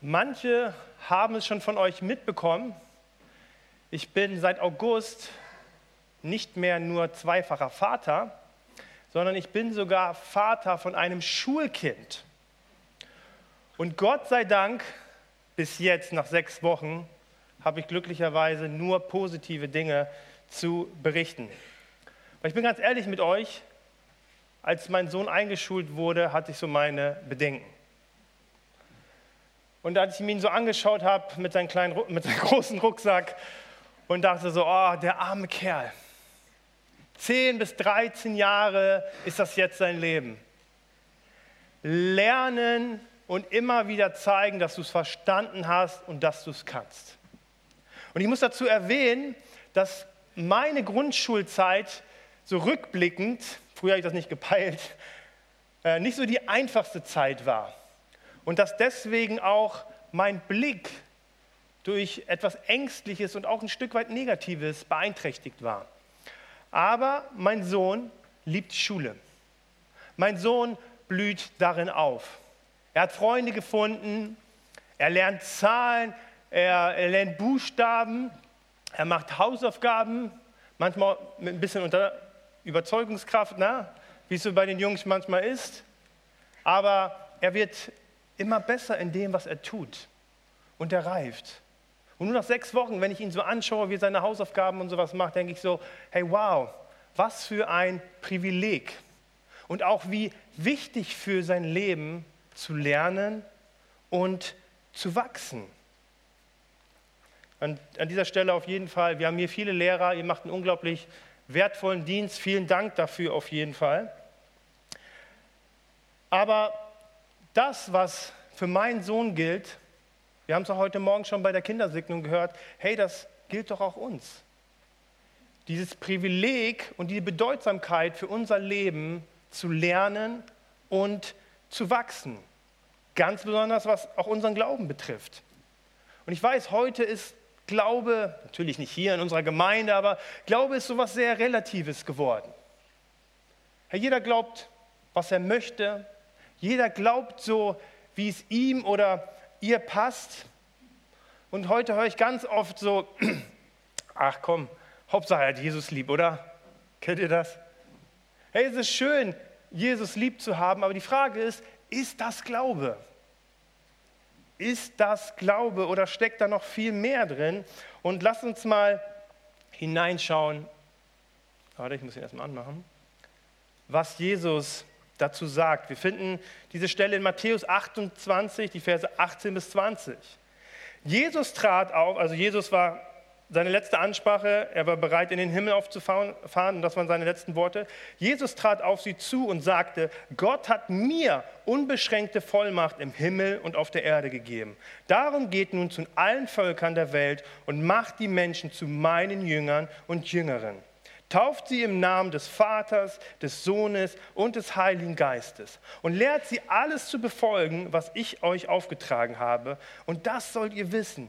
Manche haben es schon von euch mitbekommen. Ich bin seit August nicht mehr nur zweifacher Vater, sondern ich bin sogar Vater von einem Schulkind. Und Gott sei Dank, bis jetzt nach sechs Wochen, habe ich glücklicherweise nur positive Dinge zu berichten. Weil ich bin ganz ehrlich mit euch, als mein Sohn eingeschult wurde, hatte ich so meine Bedenken. Und als ich ihn so angeschaut habe mit seinem, kleinen, mit seinem großen Rucksack und dachte so, oh, der arme Kerl. 10 bis 13 Jahre ist das jetzt sein Leben. Lernen und immer wieder zeigen, dass du es verstanden hast und dass du es kannst. Und ich muss dazu erwähnen, dass meine Grundschulzeit so rückblickend, früher habe ich das nicht gepeilt, äh, nicht so die einfachste Zeit war und dass deswegen auch mein Blick durch etwas Ängstliches und auch ein Stück weit Negatives beeinträchtigt war. Aber mein Sohn liebt Schule. Mein Sohn blüht darin auf. Er hat Freunde gefunden, er lernt Zahlen, er, er lernt Buchstaben, er macht Hausaufgaben, manchmal mit ein bisschen unter Überzeugungskraft, na, wie es so bei den Jungs manchmal ist. Aber er wird immer besser in dem, was er tut. Und er reift. Und nur nach sechs Wochen, wenn ich ihn so anschaue, wie er seine Hausaufgaben und sowas macht, denke ich so, hey wow, was für ein Privileg. Und auch wie wichtig für sein Leben zu lernen und zu wachsen. Und an dieser Stelle auf jeden Fall, wir haben hier viele Lehrer, ihr macht einen unglaublich wertvollen Dienst, vielen Dank dafür auf jeden Fall. Aber das, was für meinen Sohn gilt, wir haben es auch heute Morgen schon bei der Kindersegnung gehört, hey, das gilt doch auch uns. Dieses Privileg und die Bedeutsamkeit für unser Leben zu lernen und zu wachsen. Ganz besonders, was auch unseren Glauben betrifft. Und ich weiß, heute ist Glaube, natürlich nicht hier in unserer Gemeinde, aber Glaube ist so etwas sehr Relatives geworden. Herr, jeder glaubt, was er möchte, jeder glaubt so, wie es ihm oder ihr passt. Und heute höre ich ganz oft so, ach komm, Hauptsache er hat Jesus lieb, oder? Kennt ihr das? Hey, es ist schön, Jesus lieb zu haben, aber die Frage ist, ist das Glaube? Ist das Glaube oder steckt da noch viel mehr drin? Und lass uns mal hineinschauen. Warte, ich muss ihn erstmal anmachen. Was Jesus dazu sagt. Wir finden diese Stelle in Matthäus 28, die Verse 18 bis 20. Jesus trat auf, also Jesus war seine letzte Ansprache, er war bereit, in den Himmel aufzufahren, das waren seine letzten Worte. Jesus trat auf sie zu und sagte, Gott hat mir unbeschränkte Vollmacht im Himmel und auf der Erde gegeben. Darum geht nun zu allen Völkern der Welt und macht die Menschen zu meinen Jüngern und Jüngeren. Tauft sie im Namen des Vaters, des Sohnes und des Heiligen Geistes und lehrt sie alles zu befolgen, was ich euch aufgetragen habe. Und das sollt ihr wissen.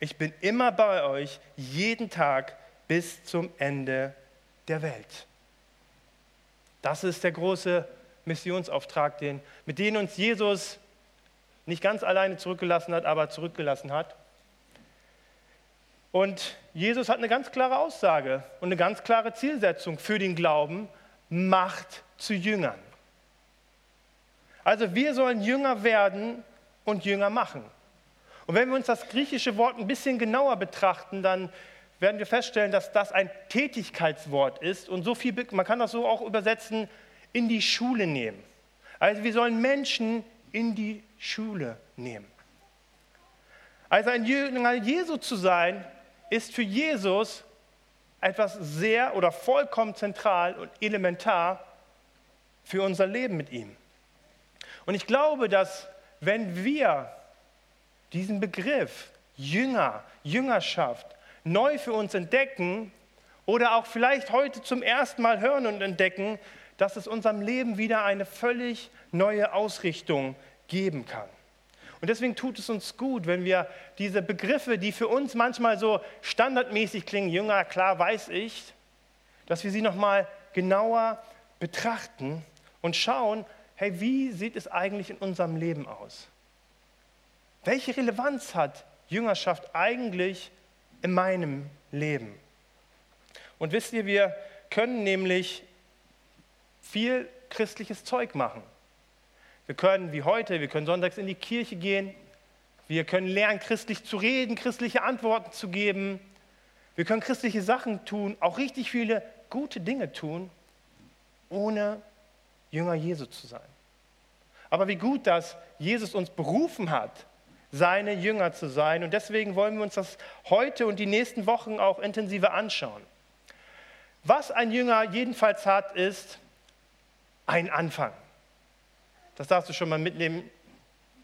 Ich bin immer bei euch, jeden Tag bis zum Ende der Welt. Das ist der große Missionsauftrag, den, mit dem uns Jesus nicht ganz alleine zurückgelassen hat, aber zurückgelassen hat. Und Jesus hat eine ganz klare Aussage und eine ganz klare Zielsetzung für den Glauben, Macht zu Jüngern. Also wir sollen Jünger werden und Jünger machen. Und wenn wir uns das griechische Wort ein bisschen genauer betrachten, dann werden wir feststellen, dass das ein Tätigkeitswort ist und so viel, man kann das so auch übersetzen, in die Schule nehmen. Also wir sollen Menschen in die Schule nehmen. Also ein Jünger Jesu zu sein, ist für Jesus etwas sehr oder vollkommen zentral und elementar für unser Leben mit ihm. Und ich glaube, dass wenn wir diesen Begriff Jünger, Jüngerschaft neu für uns entdecken oder auch vielleicht heute zum ersten Mal hören und entdecken, dass es unserem Leben wieder eine völlig neue Ausrichtung geben kann. Und deswegen tut es uns gut, wenn wir diese Begriffe, die für uns manchmal so standardmäßig klingen, Jünger, klar weiß ich, dass wir sie nochmal genauer betrachten und schauen, hey, wie sieht es eigentlich in unserem Leben aus? Welche Relevanz hat Jüngerschaft eigentlich in meinem Leben? Und wisst ihr, wir können nämlich viel christliches Zeug machen. Wir können wie heute, wir können sonntags in die Kirche gehen, wir können lernen, christlich zu reden, christliche Antworten zu geben, wir können christliche Sachen tun, auch richtig viele gute Dinge tun, ohne Jünger Jesu zu sein. Aber wie gut, dass Jesus uns berufen hat, seine Jünger zu sein. Und deswegen wollen wir uns das heute und die nächsten Wochen auch intensiver anschauen. Was ein Jünger jedenfalls hat, ist ein Anfang. Das darfst du schon mal mitnehmen.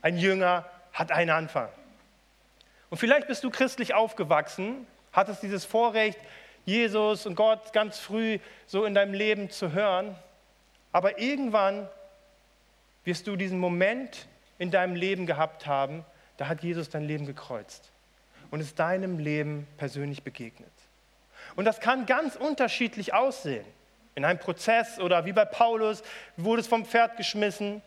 Ein Jünger hat einen Anfang. Und vielleicht bist du christlich aufgewachsen, hattest dieses Vorrecht, Jesus und Gott ganz früh so in deinem Leben zu hören. Aber irgendwann wirst du diesen Moment in deinem Leben gehabt haben, da hat Jesus dein Leben gekreuzt und ist deinem Leben persönlich begegnet. Und das kann ganz unterschiedlich aussehen. In einem Prozess oder wie bei Paulus wurde es vom Pferd geschmissen.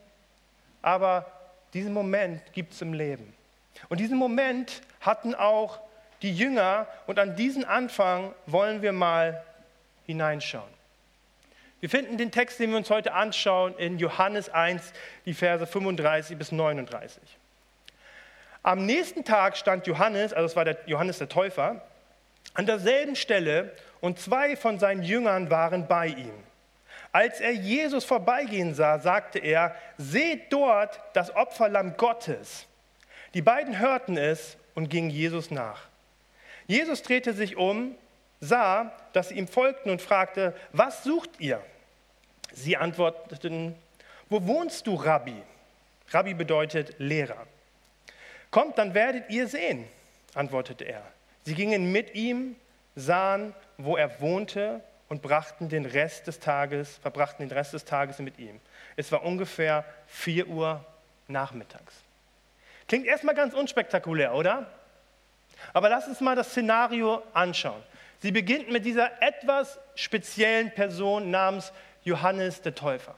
Aber diesen Moment gibt es im Leben. Und diesen Moment hatten auch die Jünger und an diesen Anfang wollen wir mal hineinschauen. Wir finden den Text, den wir uns heute anschauen, in Johannes 1, die Verse 35 bis 39. Am nächsten Tag stand Johannes, also es war der Johannes der Täufer, an derselben Stelle und zwei von seinen Jüngern waren bei ihm. Als er Jesus vorbeigehen sah, sagte er, seht dort das Opferlamm Gottes. Die beiden hörten es und gingen Jesus nach. Jesus drehte sich um, sah, dass sie ihm folgten und fragte, was sucht ihr? Sie antworteten, wo wohnst du, Rabbi? Rabbi bedeutet Lehrer. Kommt, dann werdet ihr sehen, antwortete er. Sie gingen mit ihm, sahen, wo er wohnte und brachten den Rest des Tages, verbrachten den Rest des Tages mit ihm. Es war ungefähr 4 Uhr nachmittags. Klingt erstmal ganz unspektakulär, oder? Aber lass uns mal das Szenario anschauen. Sie beginnt mit dieser etwas speziellen Person namens Johannes der Täufer.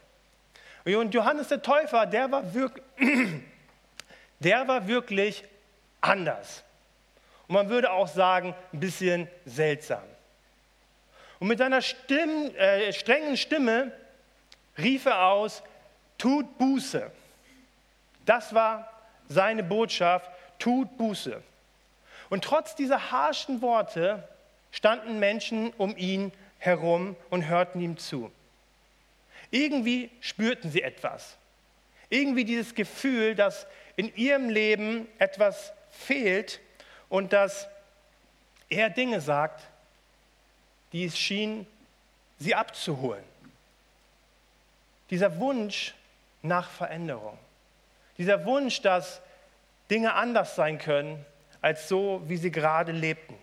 Und Johannes der Täufer, der war wirklich, der war wirklich anders. Und man würde auch sagen, ein bisschen seltsam. Und mit seiner Stimm, äh, strengen Stimme rief er aus, tut Buße. Das war seine Botschaft, tut Buße. Und trotz dieser harschen Worte standen Menschen um ihn herum und hörten ihm zu. Irgendwie spürten sie etwas. Irgendwie dieses Gefühl, dass in ihrem Leben etwas fehlt und dass er Dinge sagt, die es schien, sie abzuholen. Dieser Wunsch nach Veränderung. Dieser Wunsch, dass Dinge anders sein können, als so, wie sie gerade lebten.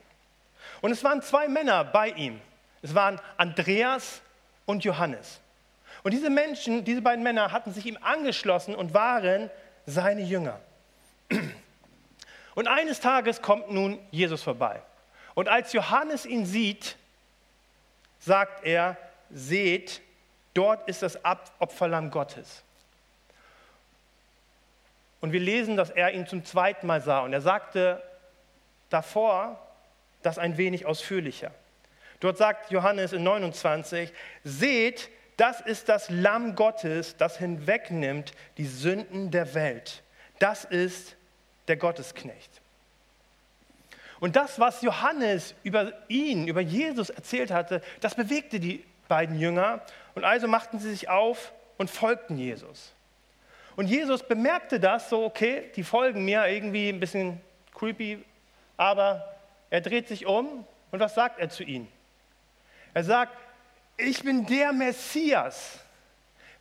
Und es waren zwei Männer bei ihm. Es waren Andreas und Johannes. Und diese Menschen, diese beiden Männer hatten sich ihm angeschlossen und waren seine Jünger. Und eines Tages kommt nun Jesus vorbei. Und als Johannes ihn sieht, sagt er, seht, dort ist das Opferlamm Gottes. Und wir lesen, dass er ihn zum zweiten Mal sah. Und er sagte davor das ein wenig ausführlicher. Dort sagt Johannes in 29, seht, das ist das Lamm Gottes, das hinwegnimmt die Sünden der Welt. Das ist der Gottesknecht. Und das, was Johannes über ihn, über Jesus erzählt hatte, das bewegte die beiden Jünger. Und also machten sie sich auf und folgten Jesus. Und Jesus bemerkte das so, okay, die folgen mir irgendwie ein bisschen creepy, aber er dreht sich um und was sagt er zu ihnen? Er sagt, ich bin der Messias.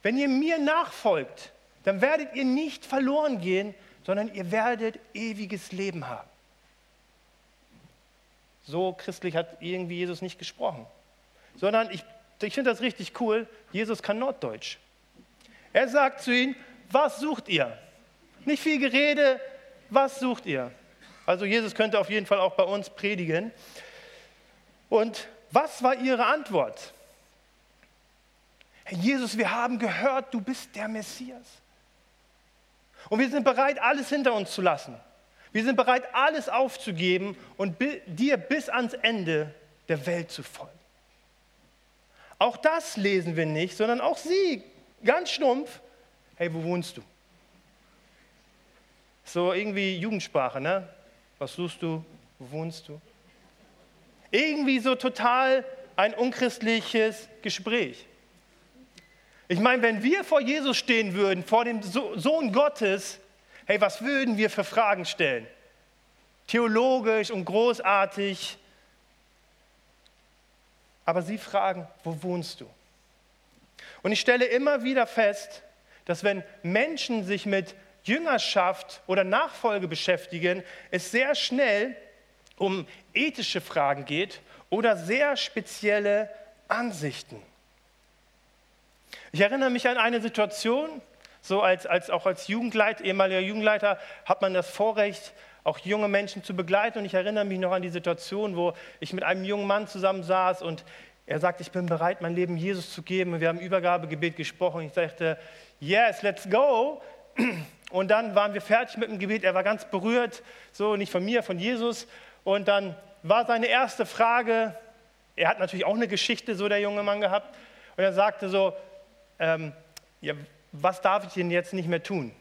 Wenn ihr mir nachfolgt, dann werdet ihr nicht verloren gehen, sondern ihr werdet ewiges Leben haben. So christlich hat irgendwie Jesus nicht gesprochen, sondern ich, ich finde das richtig cool, Jesus kann Norddeutsch. Er sagt zu ihnen, was sucht ihr? Nicht viel Gerede, was sucht ihr? Also Jesus könnte auf jeden Fall auch bei uns predigen. Und was war ihre Antwort? Hey Jesus, wir haben gehört, du bist der Messias. Und wir sind bereit, alles hinter uns zu lassen. Wir sind bereit, alles aufzugeben und dir bis ans Ende der Welt zu folgen. Auch das lesen wir nicht, sondern auch sie, ganz stumpf, hey, wo wohnst du? So irgendwie Jugendsprache, ne? Was suchst du? Wo wohnst du? Irgendwie so total ein unchristliches Gespräch. Ich meine, wenn wir vor Jesus stehen würden, vor dem Sohn Gottes, hey, was würden wir für Fragen stellen? Theologisch und großartig. Aber sie fragen, wo wohnst du? Und ich stelle immer wieder fest, dass wenn Menschen sich mit Jüngerschaft oder Nachfolge beschäftigen, es sehr schnell um ethische Fragen geht oder sehr spezielle Ansichten. Ich erinnere mich an eine Situation, so als, als auch als Jugendleiter, ehemaliger Jugendleiter, hat man das Vorrecht, auch junge Menschen zu begleiten. Und ich erinnere mich noch an die Situation, wo ich mit einem jungen Mann zusammen saß und er sagte, ich bin bereit, mein Leben Jesus zu geben. Und wir haben Übergabegebet gesprochen. Ich sagte, yes, let's go. Und dann waren wir fertig mit dem Gebet. Er war ganz berührt, so nicht von mir, von Jesus. Und dann war seine erste Frage, er hat natürlich auch eine Geschichte, so der junge Mann gehabt. Und er sagte so, ähm, ja, was darf ich denn jetzt nicht mehr tun?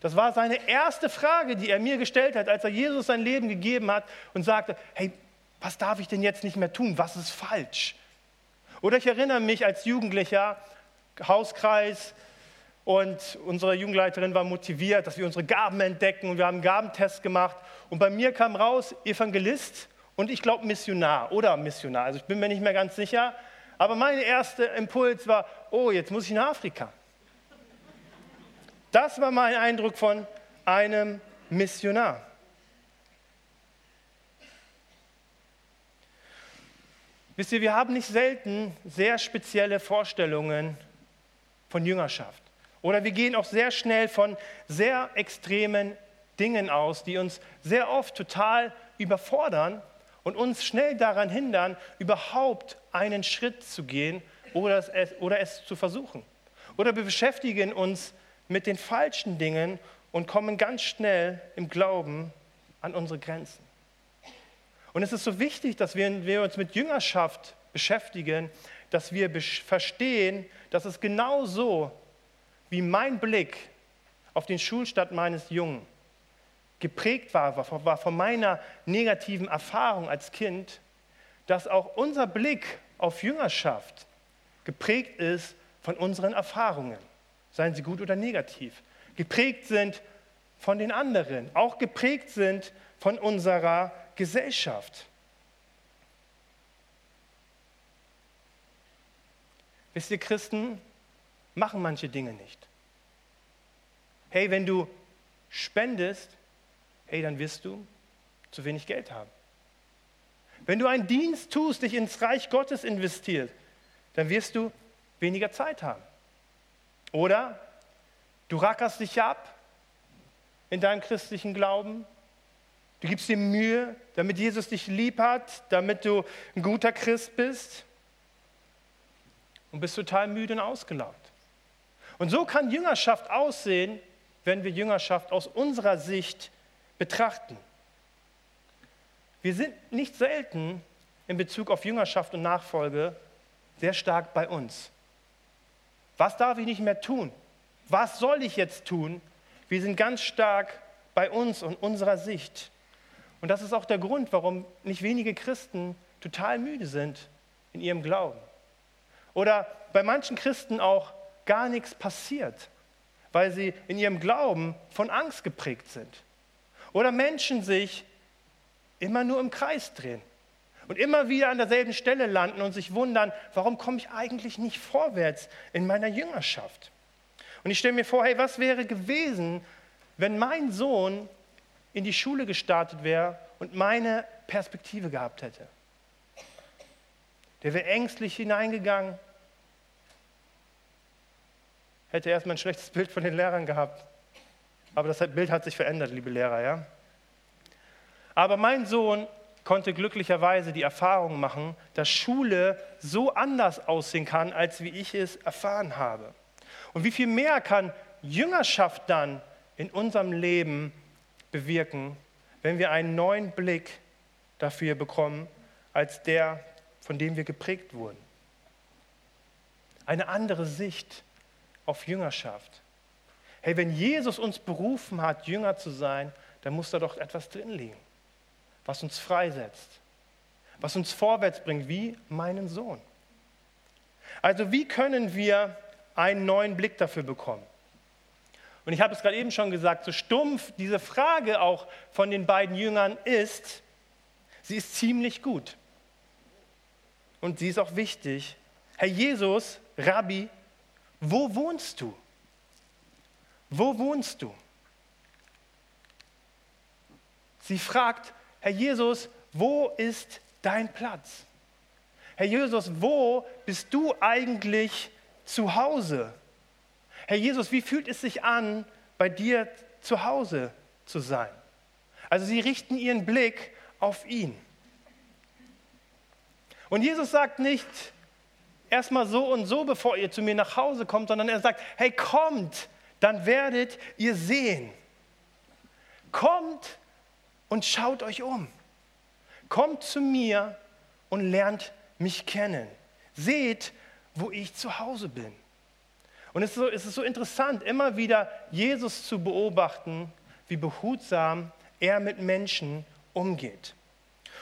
Das war seine erste Frage, die er mir gestellt hat, als er Jesus sein Leben gegeben hat und sagte, hey, was darf ich denn jetzt nicht mehr tun? Was ist falsch? Oder ich erinnere mich als Jugendlicher, Hauskreis, und unsere Jugendleiterin war motiviert, dass wir unsere Gaben entdecken und wir haben einen Gabentest gemacht. Und bei mir kam raus Evangelist und ich glaube Missionar oder Missionar. Also ich bin mir nicht mehr ganz sicher. Aber mein erster Impuls war, oh, jetzt muss ich nach Afrika. Das war mein Eindruck von einem Missionar. Wisst ihr, wir haben nicht selten sehr spezielle Vorstellungen von Jüngerschaft. Oder wir gehen auch sehr schnell von sehr extremen Dingen aus, die uns sehr oft total überfordern und uns schnell daran hindern, überhaupt einen Schritt zu gehen oder es, oder es zu versuchen. Oder wir beschäftigen uns mit den falschen Dingen und kommen ganz schnell im Glauben an unsere Grenzen. Und es ist so wichtig, dass wir, wir uns mit Jüngerschaft beschäftigen, dass wir verstehen, dass es genau so, wie mein Blick auf den Schulstart meines Jungen geprägt war, war von meiner negativen Erfahrung als Kind, dass auch unser Blick auf Jüngerschaft geprägt ist von unseren Erfahrungen, seien sie gut oder negativ, geprägt sind von den anderen, auch geprägt sind von unserer Gesellschaft. Wisst ihr, Christen machen manche Dinge nicht. Hey, wenn du spendest, hey, dann wirst du zu wenig Geld haben. Wenn du einen Dienst tust, dich ins Reich Gottes investierst, dann wirst du weniger Zeit haben. Oder du rackerst dich ab in deinem christlichen Glauben, Du gibst dir Mühe, damit Jesus dich lieb hat, damit du ein guter Christ bist und bist total müde und ausgelaugt. Und so kann Jüngerschaft aussehen, wenn wir Jüngerschaft aus unserer Sicht betrachten. Wir sind nicht selten in Bezug auf Jüngerschaft und Nachfolge sehr stark bei uns. Was darf ich nicht mehr tun? Was soll ich jetzt tun? Wir sind ganz stark bei uns und unserer Sicht. Und das ist auch der Grund, warum nicht wenige Christen total müde sind in ihrem Glauben. Oder bei manchen Christen auch gar nichts passiert, weil sie in ihrem Glauben von Angst geprägt sind. Oder Menschen sich immer nur im Kreis drehen und immer wieder an derselben Stelle landen und sich wundern, warum komme ich eigentlich nicht vorwärts in meiner Jüngerschaft? Und ich stelle mir vor, hey, was wäre gewesen, wenn mein Sohn in die Schule gestartet wäre und meine Perspektive gehabt hätte. Der wäre ängstlich hineingegangen, hätte erstmal ein schlechtes Bild von den Lehrern gehabt. Aber das Bild hat sich verändert, liebe Lehrer, ja. Aber mein Sohn konnte glücklicherweise die Erfahrung machen, dass Schule so anders aussehen kann, als wie ich es erfahren habe. Und wie viel mehr kann Jüngerschaft dann in unserem Leben bewirken, wenn wir einen neuen Blick dafür bekommen, als der, von dem wir geprägt wurden. Eine andere Sicht auf Jüngerschaft. Hey, wenn Jesus uns berufen hat, Jünger zu sein, dann muss da doch etwas drin liegen, was uns freisetzt, was uns vorwärts bringt, wie meinen Sohn. Also wie können wir einen neuen Blick dafür bekommen? Und ich habe es gerade eben schon gesagt, so stumpf diese Frage auch von den beiden Jüngern ist, sie ist ziemlich gut. Und sie ist auch wichtig. Herr Jesus, Rabbi, wo wohnst du? Wo wohnst du? Sie fragt, Herr Jesus, wo ist dein Platz? Herr Jesus, wo bist du eigentlich zu Hause? Herr Jesus, wie fühlt es sich an, bei dir zu Hause zu sein? Also sie richten ihren Blick auf ihn. Und Jesus sagt nicht erstmal so und so, bevor ihr zu mir nach Hause kommt, sondern er sagt, hey, kommt, dann werdet ihr sehen. Kommt und schaut euch um. Kommt zu mir und lernt mich kennen. Seht, wo ich zu Hause bin. Und es ist, so, es ist so interessant, immer wieder Jesus zu beobachten, wie behutsam er mit Menschen umgeht.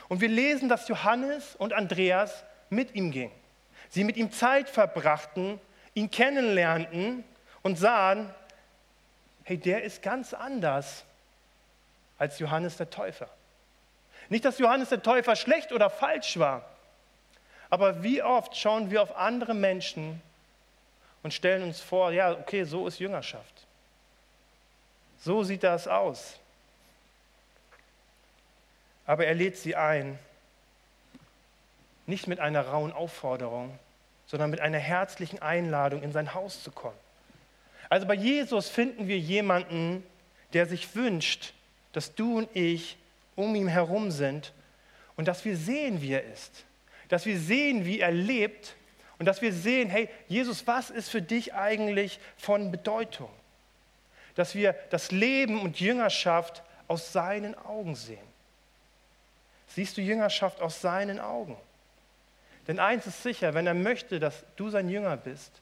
Und wir lesen, dass Johannes und Andreas mit ihm gingen. Sie mit ihm Zeit verbrachten, ihn kennenlernten und sahen, hey, der ist ganz anders als Johannes der Täufer. Nicht, dass Johannes der Täufer schlecht oder falsch war, aber wie oft schauen wir auf andere Menschen und stellen uns vor, ja, okay, so ist Jüngerschaft. So sieht das aus. Aber er lädt sie ein, nicht mit einer rauen Aufforderung, sondern mit einer herzlichen Einladung in sein Haus zu kommen. Also bei Jesus finden wir jemanden, der sich wünscht, dass du und ich um ihn herum sind und dass wir sehen, wie er ist, dass wir sehen, wie er lebt und dass wir sehen, hey, Jesus, was ist für dich eigentlich von Bedeutung? Dass wir das Leben und Jüngerschaft aus seinen Augen sehen. Siehst du Jüngerschaft aus seinen Augen? Denn eins ist sicher, wenn er möchte, dass du sein Jünger bist,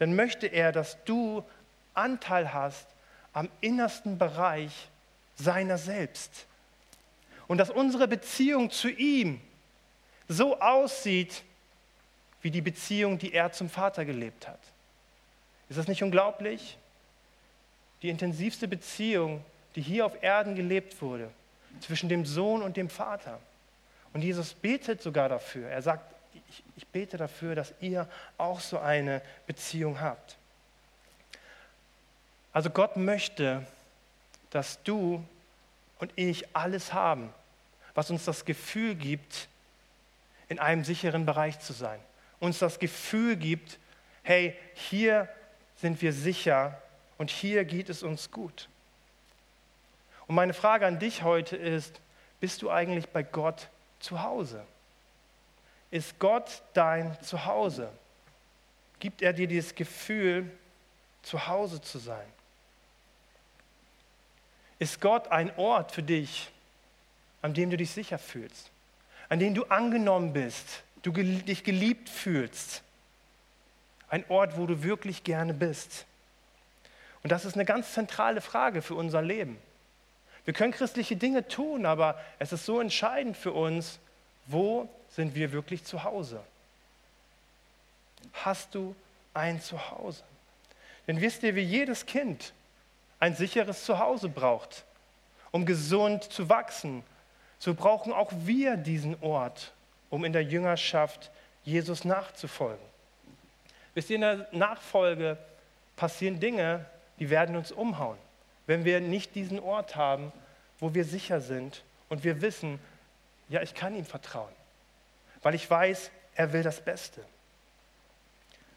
dann möchte er, dass du Anteil hast am innersten Bereich seiner selbst. Und dass unsere Beziehung zu ihm so aussieht, wie die Beziehung, die er zum Vater gelebt hat. Ist das nicht unglaublich? Die intensivste Beziehung, die hier auf Erden gelebt wurde, zwischen dem Sohn und dem Vater. Und Jesus betet sogar dafür. Er sagt, ich, ich bete dafür, dass ihr auch so eine Beziehung habt. Also Gott möchte, dass du und ich alles haben, was uns das Gefühl gibt, in einem sicheren Bereich zu sein uns das Gefühl gibt, hey, hier sind wir sicher und hier geht es uns gut. Und meine Frage an dich heute ist, bist du eigentlich bei Gott zu Hause? Ist Gott dein Zuhause? Gibt er dir dieses Gefühl, zu Hause zu sein? Ist Gott ein Ort für dich, an dem du dich sicher fühlst, an dem du angenommen bist, du dich geliebt fühlst. Ein Ort, wo du wirklich gerne bist. Und das ist eine ganz zentrale Frage für unser Leben. Wir können christliche Dinge tun, aber es ist so entscheidend für uns, wo sind wir wirklich zu Hause? Hast du ein Zuhause? Denn wisst ihr, wie jedes Kind ein sicheres Zuhause braucht, um gesund zu wachsen, so brauchen auch wir diesen Ort, um in der Jüngerschaft Jesus nachzufolgen. Wisst ihr, in der Nachfolge passieren Dinge, die werden uns umhauen, wenn wir nicht diesen Ort haben, wo wir sicher sind und wir wissen, ja, ich kann ihm vertrauen, weil ich weiß, er will das Beste.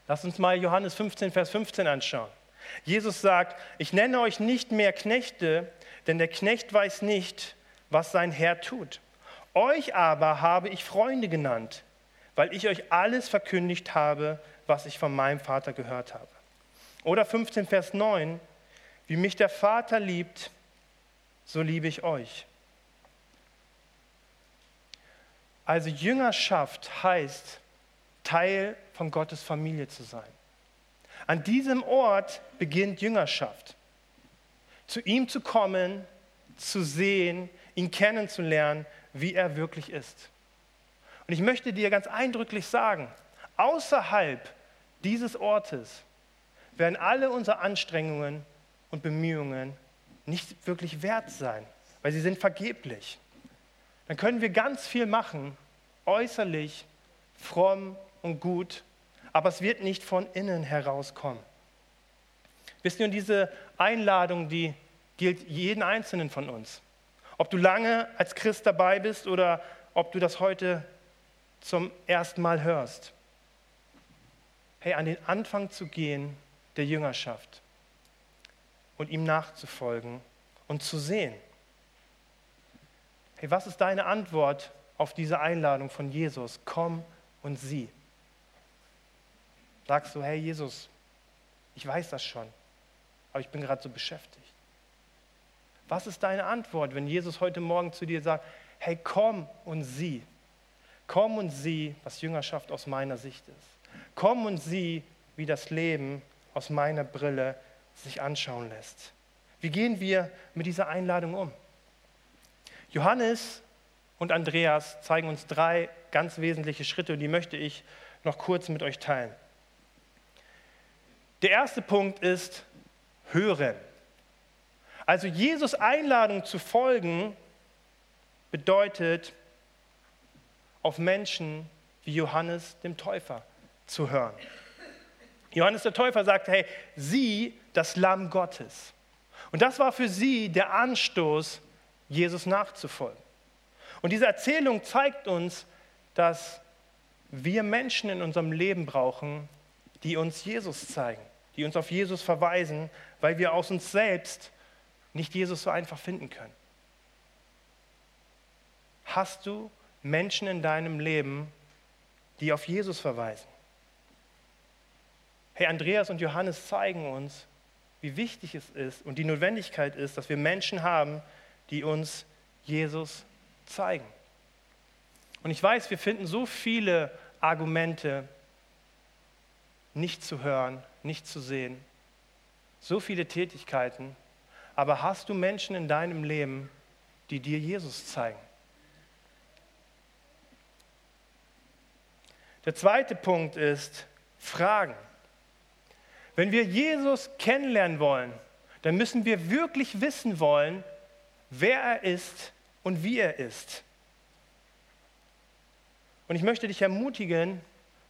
Lass uns mal Johannes 15, Vers 15 anschauen. Jesus sagt, ich nenne euch nicht mehr Knechte, denn der Knecht weiß nicht, was sein Herr tut. Euch aber habe ich Freunde genannt, weil ich euch alles verkündigt habe, was ich von meinem Vater gehört habe. Oder 15 Vers 9, wie mich der Vater liebt, so liebe ich euch. Also Jüngerschaft heißt, Teil von Gottes Familie zu sein. An diesem Ort beginnt Jüngerschaft. Zu ihm zu kommen, zu sehen, ihn kennenzulernen, wie er wirklich ist. Und ich möchte dir ganz eindrücklich sagen, außerhalb dieses Ortes werden alle unsere Anstrengungen und Bemühungen nicht wirklich wert sein, weil sie sind vergeblich. Dann können wir ganz viel machen, äußerlich, fromm und gut, aber es wird nicht von innen herauskommen. Wisst ihr, und diese Einladung, die gilt jeden Einzelnen von uns. Ob du lange als Christ dabei bist oder ob du das heute zum ersten Mal hörst. Hey, an den Anfang zu gehen der Jüngerschaft und ihm nachzufolgen und zu sehen. Hey, was ist deine Antwort auf diese Einladung von Jesus? Komm und sieh. Sagst du, hey Jesus, ich weiß das schon, aber ich bin gerade so beschäftigt. Was ist deine Antwort, wenn Jesus heute Morgen zu dir sagt, hey, komm und sieh. Komm und sieh, was Jüngerschaft aus meiner Sicht ist. Komm und sieh, wie das Leben aus meiner Brille sich anschauen lässt. Wie gehen wir mit dieser Einladung um? Johannes und Andreas zeigen uns drei ganz wesentliche Schritte und die möchte ich noch kurz mit euch teilen. Der erste Punkt ist hören. Also Jesus Einladung zu folgen bedeutet, auf Menschen wie Johannes dem Täufer zu hören. Johannes der Täufer sagte, hey, sieh das Lamm Gottes. Und das war für sie der Anstoß, Jesus nachzufolgen. Und diese Erzählung zeigt uns, dass wir Menschen in unserem Leben brauchen, die uns Jesus zeigen, die uns auf Jesus verweisen, weil wir aus uns selbst nicht Jesus so einfach finden können. Hast du Menschen in deinem Leben, die auf Jesus verweisen? Hey, Andreas und Johannes zeigen uns, wie wichtig es ist und die Notwendigkeit ist, dass wir Menschen haben, die uns Jesus zeigen. Und ich weiß, wir finden so viele Argumente, nicht zu hören, nicht zu sehen, so viele Tätigkeiten, aber hast du Menschen in deinem Leben, die dir Jesus zeigen? Der zweite Punkt ist Fragen. Wenn wir Jesus kennenlernen wollen, dann müssen wir wirklich wissen wollen, wer er ist und wie er ist. Und ich möchte dich ermutigen,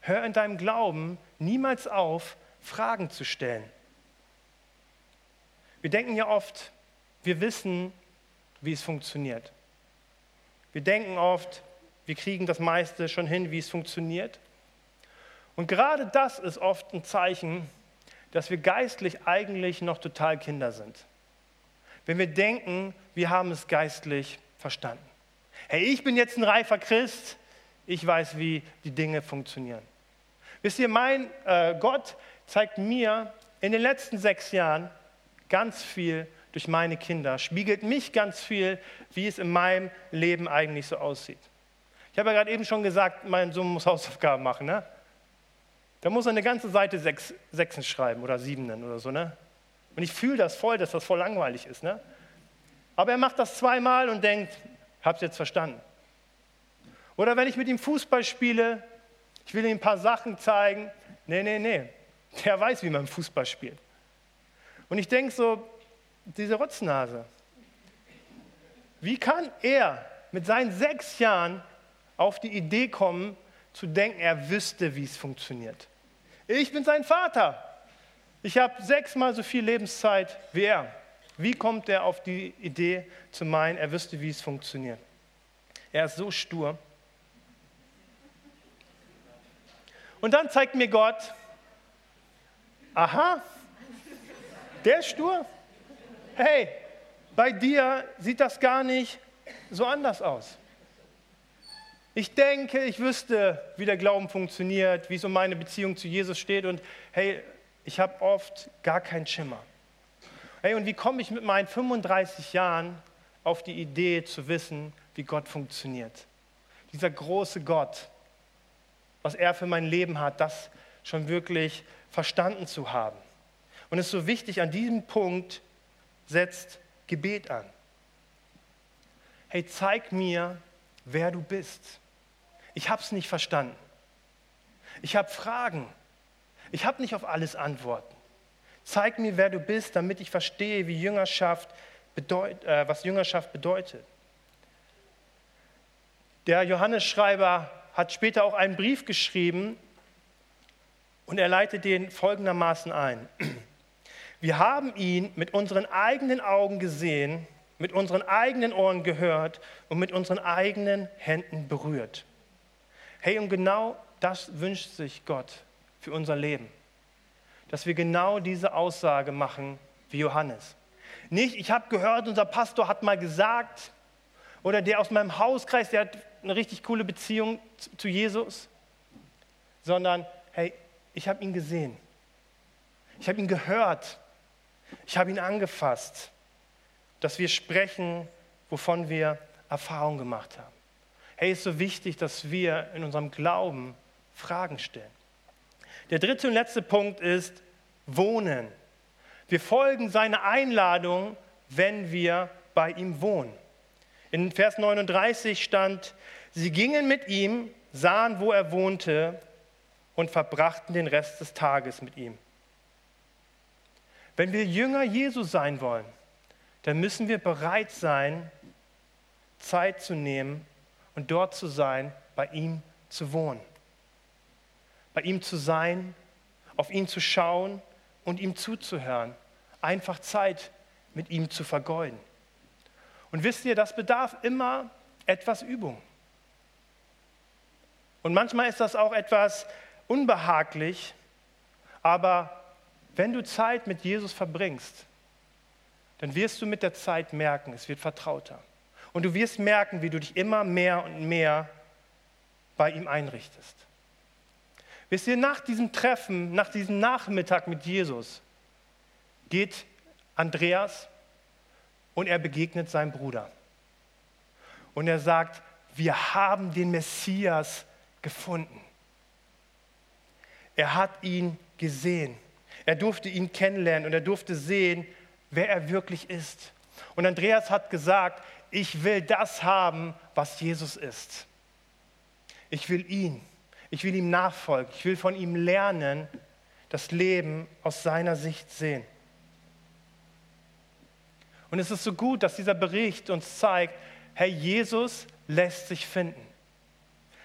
hör in deinem Glauben niemals auf, Fragen zu stellen. Wir denken ja oft, wir wissen, wie es funktioniert. Wir denken oft, wir kriegen das meiste schon hin, wie es funktioniert. Und gerade das ist oft ein Zeichen, dass wir geistlich eigentlich noch total Kinder sind. Wenn wir denken, wir haben es geistlich verstanden. Hey, ich bin jetzt ein reifer Christ, ich weiß, wie die Dinge funktionieren. Wisst ihr, mein äh, Gott zeigt mir in den letzten sechs Jahren, ganz viel durch meine Kinder, spiegelt mich ganz viel, wie es in meinem Leben eigentlich so aussieht. Ich habe ja gerade eben schon gesagt, mein Sohn muss Hausaufgaben machen. Ne? Da muss er eine ganze Seite sechs, Sechsen schreiben oder Siebenen oder so. Ne? Und ich fühle das voll, dass das voll langweilig ist. Ne? Aber er macht das zweimal und denkt, hab's jetzt verstanden. Oder wenn ich mit ihm Fußball spiele, ich will ihm ein paar Sachen zeigen. Nee, nee, nee. Der weiß, wie man Fußball spielt. Und ich denke so, diese Rotznase, wie kann er mit seinen sechs Jahren auf die Idee kommen, zu denken, er wüsste, wie es funktioniert? Ich bin sein Vater. Ich habe sechsmal so viel Lebenszeit wie er. Wie kommt er auf die Idee zu meinen, er wüsste, wie es funktioniert? Er ist so stur. Und dann zeigt mir Gott, aha, der ist stur. Hey, bei dir sieht das gar nicht so anders aus. Ich denke, ich wüsste, wie der Glauben funktioniert, wie es um meine Beziehung zu Jesus steht und hey, ich habe oft gar keinen Schimmer. Hey, und wie komme ich mit meinen 35 Jahren auf die Idee zu wissen, wie Gott funktioniert? Dieser große Gott, was er für mein Leben hat, das schon wirklich verstanden zu haben. Und es ist so wichtig, an diesem Punkt setzt Gebet an. Hey, zeig mir, wer du bist. Ich habe es nicht verstanden. Ich habe Fragen. Ich habe nicht auf alles Antworten. Zeig mir, wer du bist, damit ich verstehe, wie Jüngerschaft bedeut, äh, was Jüngerschaft bedeutet. Der Johannesschreiber hat später auch einen Brief geschrieben und er leitet den folgendermaßen ein. Wir haben ihn mit unseren eigenen Augen gesehen, mit unseren eigenen Ohren gehört und mit unseren eigenen Händen berührt. Hey, und genau das wünscht sich Gott für unser Leben. Dass wir genau diese Aussage machen wie Johannes. Nicht, ich habe gehört, unser Pastor hat mal gesagt, oder der aus meinem Hauskreis, der hat eine richtig coole Beziehung zu Jesus, sondern hey, ich habe ihn gesehen. Ich habe ihn gehört. Ich habe ihn angefasst, dass wir sprechen, wovon wir Erfahrung gemacht haben. Hey, ist so wichtig, dass wir in unserem Glauben Fragen stellen. Der dritte und letzte Punkt ist Wohnen. Wir folgen seiner Einladung, wenn wir bei ihm wohnen. In Vers 39 stand, sie gingen mit ihm, sahen, wo er wohnte und verbrachten den Rest des Tages mit ihm. Wenn wir Jünger Jesu sein wollen, dann müssen wir bereit sein, Zeit zu nehmen und dort zu sein, bei ihm zu wohnen. Bei ihm zu sein, auf ihn zu schauen und ihm zuzuhören. Einfach Zeit mit ihm zu vergeuden. Und wisst ihr, das bedarf immer etwas Übung. Und manchmal ist das auch etwas unbehaglich, aber wenn du Zeit mit Jesus verbringst, dann wirst du mit der Zeit merken, es wird vertrauter. Und du wirst merken, wie du dich immer mehr und mehr bei ihm einrichtest. Wisst ihr, nach diesem Treffen, nach diesem Nachmittag mit Jesus, geht Andreas und er begegnet seinem Bruder. Und er sagt, wir haben den Messias gefunden. Er hat ihn gesehen. Er durfte ihn kennenlernen und er durfte sehen, wer er wirklich ist. Und Andreas hat gesagt, ich will das haben, was Jesus ist. Ich will ihn. Ich will ihm nachfolgen. Ich will von ihm lernen, das Leben aus seiner Sicht sehen. Und es ist so gut, dass dieser Bericht uns zeigt, Herr Jesus lässt sich finden.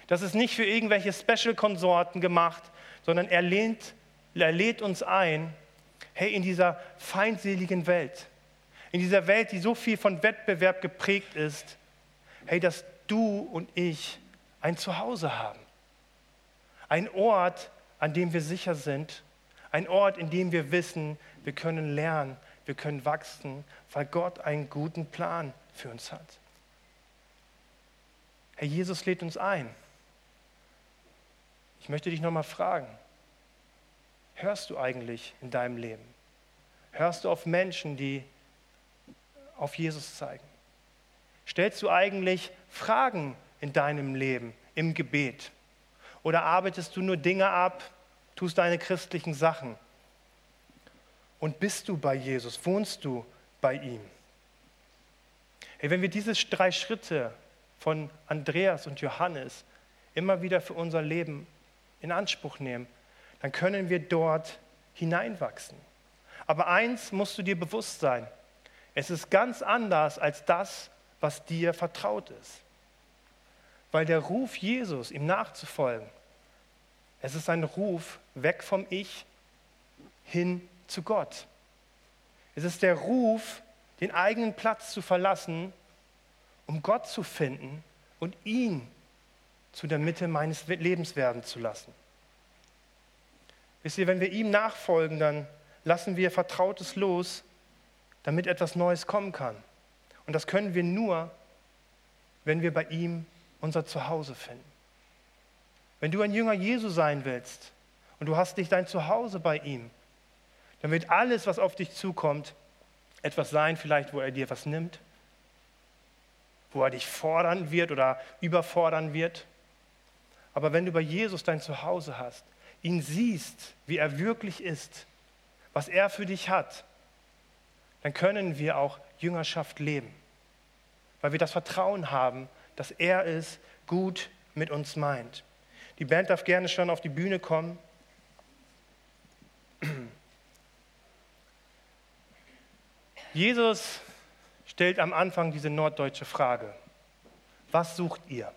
Das ist nicht für irgendwelche Special-Konsorten gemacht, sondern er, lehnt, er lädt uns ein, hey, in dieser feindseligen Welt, in dieser Welt, die so viel von Wettbewerb geprägt ist, hey, dass du und ich ein Zuhause haben. Ein Ort, an dem wir sicher sind. Ein Ort, in dem wir wissen, wir können lernen, wir können wachsen, weil Gott einen guten Plan für uns hat. Herr Jesus lädt uns ein. Ich möchte dich nochmal fragen, hörst du eigentlich in deinem Leben? Hörst du auf Menschen, die auf Jesus zeigen? Stellst du eigentlich Fragen in deinem Leben im Gebet? Oder arbeitest du nur Dinge ab, tust deine christlichen Sachen? Und bist du bei Jesus? Wohnst du bei ihm? Hey, wenn wir diese drei Schritte von Andreas und Johannes immer wieder für unser Leben in Anspruch nehmen, dann können wir dort hineinwachsen. Aber eins musst du dir bewusst sein, es ist ganz anders als das, was dir vertraut ist. Weil der Ruf Jesus, ihm nachzufolgen, es ist ein Ruf weg vom Ich hin zu Gott. Es ist der Ruf, den eigenen Platz zu verlassen, um Gott zu finden und ihn zu der Mitte meines Lebens werden zu lassen. Wisst ihr, wenn wir ihm nachfolgen, dann lassen wir Vertrautes los, damit etwas Neues kommen kann. Und das können wir nur, wenn wir bei ihm unser Zuhause finden. Wenn du ein Jünger Jesu sein willst und du hast nicht dein Zuhause bei ihm, dann wird alles, was auf dich zukommt, etwas sein, vielleicht, wo er dir was nimmt, wo er dich fordern wird oder überfordern wird. Aber wenn du bei Jesus dein Zuhause hast, ihn siehst, wie er wirklich ist, was er für dich hat, dann können wir auch Jüngerschaft leben, weil wir das Vertrauen haben, dass er es gut mit uns meint. Die Band darf gerne schon auf die Bühne kommen. Jesus stellt am Anfang diese norddeutsche Frage. Was sucht ihr?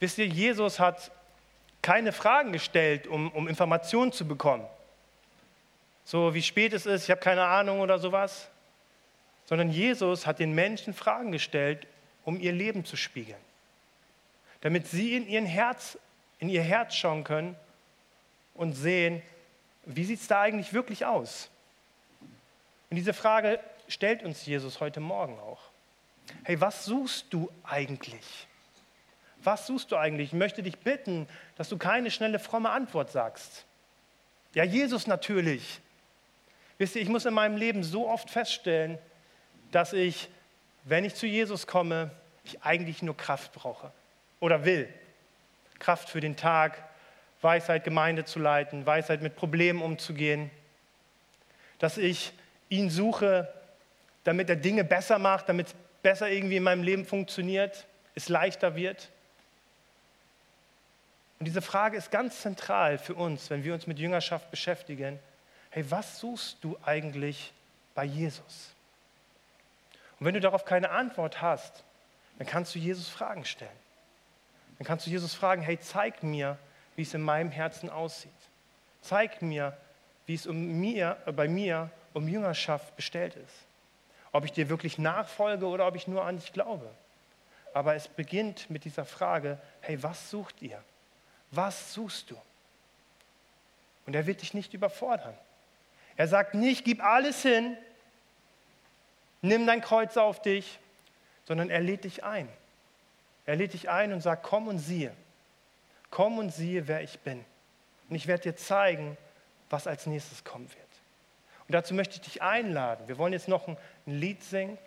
Wisst ihr, Jesus hat keine Fragen gestellt, um, um Informationen zu bekommen. So wie spät es ist, ich habe keine Ahnung oder sowas. Sondern Jesus hat den Menschen Fragen gestellt, um ihr Leben zu spiegeln. Damit sie in, ihren Herz, in ihr Herz schauen können und sehen, wie sieht es da eigentlich wirklich aus? Und diese Frage stellt uns Jesus heute Morgen auch. Hey, was suchst du eigentlich? Was suchst du eigentlich? Ich möchte dich bitten, dass du keine schnelle, fromme Antwort sagst. Ja, Jesus natürlich. Wisst ihr, ich muss in meinem Leben so oft feststellen, dass ich, wenn ich zu Jesus komme, ich eigentlich nur Kraft brauche oder will. Kraft für den Tag, Weisheit, Gemeinde zu leiten, Weisheit mit Problemen umzugehen. Dass ich ihn suche, damit er Dinge besser macht, damit es besser irgendwie in meinem Leben funktioniert, es leichter wird. Und diese Frage ist ganz zentral für uns, wenn wir uns mit Jüngerschaft beschäftigen. Hey, was suchst du eigentlich bei Jesus? Und wenn du darauf keine Antwort hast, dann kannst du Jesus Fragen stellen. Dann kannst du Jesus fragen, hey, zeig mir, wie es in meinem Herzen aussieht. Zeig mir, wie es um mir, äh, bei mir um Jüngerschaft bestellt ist. Ob ich dir wirklich nachfolge oder ob ich nur an dich glaube. Aber es beginnt mit dieser Frage, hey, was sucht ihr? Was suchst du? Und er wird dich nicht überfordern. Er sagt nicht, gib alles hin, nimm dein Kreuz auf dich, sondern er lädt dich ein. Er lädt dich ein und sagt, komm und siehe. Komm und siehe, wer ich bin. Und ich werde dir zeigen, was als nächstes kommen wird. Und dazu möchte ich dich einladen. Wir wollen jetzt noch ein Lied singen.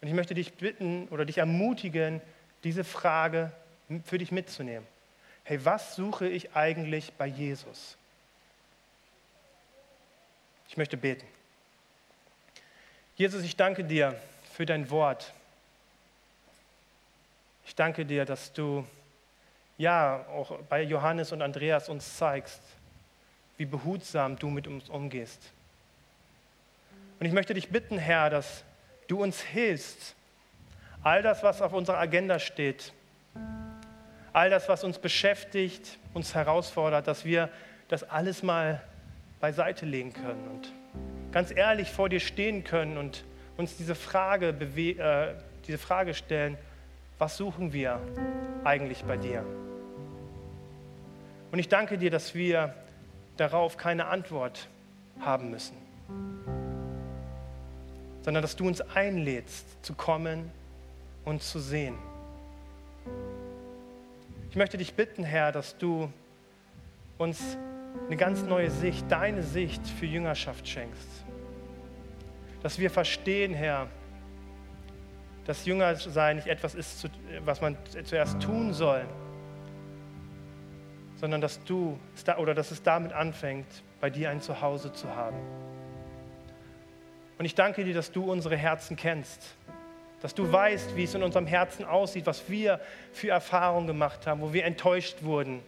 Und ich möchte dich bitten oder dich ermutigen, diese Frage für dich mitzunehmen. Hey, was suche ich eigentlich bei Jesus? Ich möchte beten. Jesus, ich danke dir für dein Wort. Ich danke dir, dass du ja auch bei Johannes und Andreas uns zeigst, wie behutsam du mit uns umgehst. Und ich möchte dich bitten, Herr, dass du uns hilfst, all das, was auf unserer Agenda steht, all das, was uns beschäftigt, uns herausfordert, dass wir das alles mal beiseite legen können und ganz ehrlich vor dir stehen können und uns diese Frage, äh, diese Frage stellen, was suchen wir eigentlich bei dir? Und ich danke dir, dass wir darauf keine Antwort haben müssen, sondern dass du uns einlädst zu kommen und zu sehen. Ich möchte dich bitten, Herr, dass du uns eine ganz neue Sicht, deine Sicht für Jüngerschaft schenkst. Dass wir verstehen, Herr, dass Jüngersein nicht etwas ist, was man zuerst tun soll, sondern dass du oder dass es damit anfängt, bei dir ein Zuhause zu haben. Und ich danke dir, dass du unsere Herzen kennst, dass du weißt, wie es in unserem Herzen aussieht, was wir für Erfahrungen gemacht haben, wo wir enttäuscht wurden,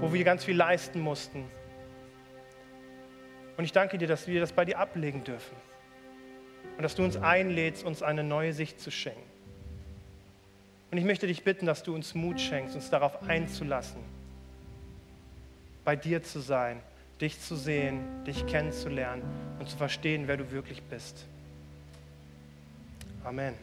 wo wir ganz viel leisten mussten. Und ich danke dir, dass wir das bei dir ablegen dürfen und dass du uns einlädst, uns eine neue Sicht zu schenken. Und ich möchte dich bitten, dass du uns Mut schenkst, uns darauf einzulassen, bei dir zu sein, dich zu sehen, dich kennenzulernen und zu verstehen, wer du wirklich bist. Amen.